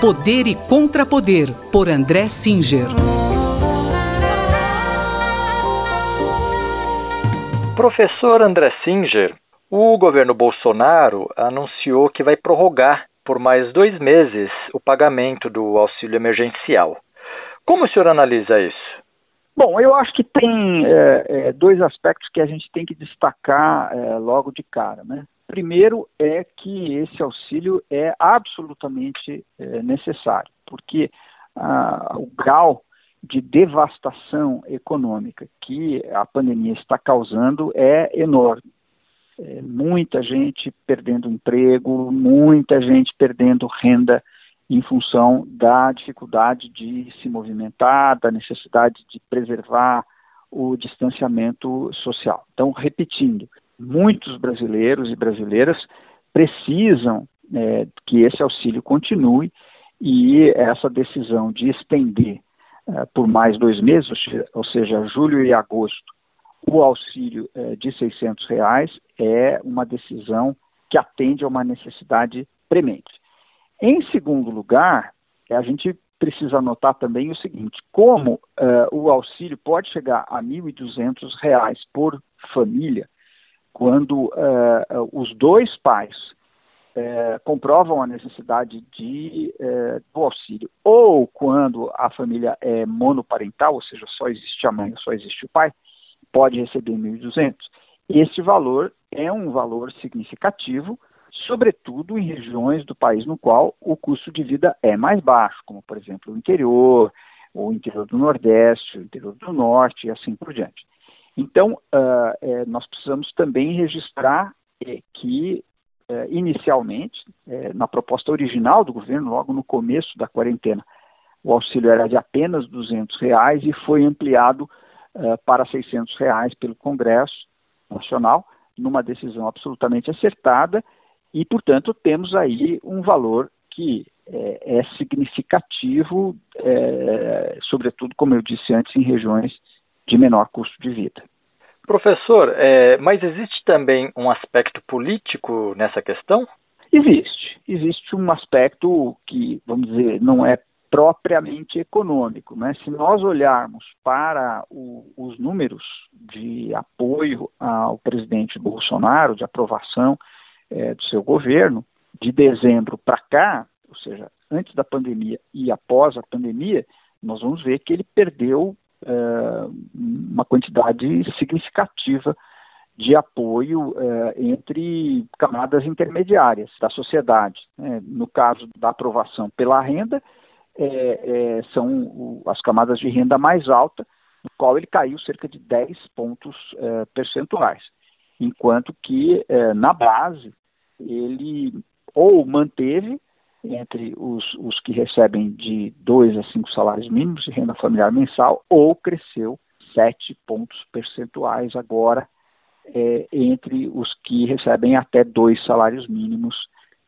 Poder e Contrapoder, por André Singer. Professor André Singer, o governo Bolsonaro anunciou que vai prorrogar por mais dois meses o pagamento do auxílio emergencial. Como o senhor analisa isso? Bom, eu acho que tem é, é, dois aspectos que a gente tem que destacar é, logo de cara. Né? Primeiro é que esse auxílio é absolutamente é, necessário, porque ah, o grau de devastação econômica que a pandemia está causando é enorme. É, muita gente perdendo emprego, muita gente perdendo renda em função da dificuldade de se movimentar, da necessidade de preservar o distanciamento social. Então, repetindo, muitos brasileiros e brasileiras precisam é, que esse auxílio continue e essa decisão de estender é, por mais dois meses, ou seja, julho e agosto, o auxílio é, de 600 reais é uma decisão que atende a uma necessidade premente. Em segundo lugar, a gente precisa notar também o seguinte: como uh, o auxílio pode chegar a R$ 1.200 por família, quando uh, os dois pais uh, comprovam a necessidade de, do auxílio, ou quando a família é monoparental, ou seja, só existe a mãe, só existe o pai, pode receber 1.200. Este valor é um valor significativo, sobretudo em regiões do país no qual o custo de vida é mais baixo, como por exemplo o interior, o interior do Nordeste, o interior do Norte e assim por diante. Então, uh, é, nós precisamos também registrar é, que, é, inicialmente, na proposta original do governo, logo no começo da quarentena, o auxílio era de apenas 200 reais e foi ampliado uh, para 600 reais pelo Congresso Nacional, numa decisão absolutamente acertada e, portanto, temos aí um valor que é, é significativo, é, sobretudo, como eu disse antes, em regiões de menor custo de vida. Professor, é, mas existe também um aspecto político nessa questão? Existe. Existe um aspecto que, vamos dizer, não é propriamente econômico. Né? Se nós olharmos para o, os números de apoio ao presidente Bolsonaro, de aprovação é, do seu governo, de dezembro para cá, ou seja, antes da pandemia e após a pandemia, nós vamos ver que ele perdeu uma quantidade significativa de apoio é, entre camadas intermediárias da sociedade. Né? No caso da aprovação pela renda, é, é, são as camadas de renda mais alta, no qual ele caiu cerca de 10 pontos é, percentuais, enquanto que é, na base ele ou manteve entre os, os que recebem de 2 a 5 salários mínimos de renda familiar mensal, ou cresceu 7 pontos percentuais agora é, entre os que recebem até dois salários mínimos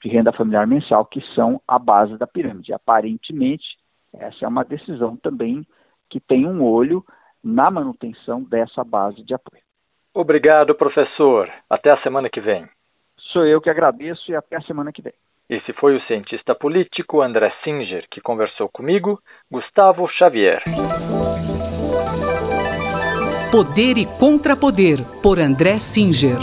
de renda familiar mensal, que são a base da pirâmide. Aparentemente, essa é uma decisão também que tem um olho na manutenção dessa base de apoio. Obrigado, professor. Até a semana que vem. Sou eu que agradeço e até a semana que vem. Esse foi o cientista político André Singer, que conversou comigo, Gustavo Xavier. Poder e Contrapoder, por André Singer.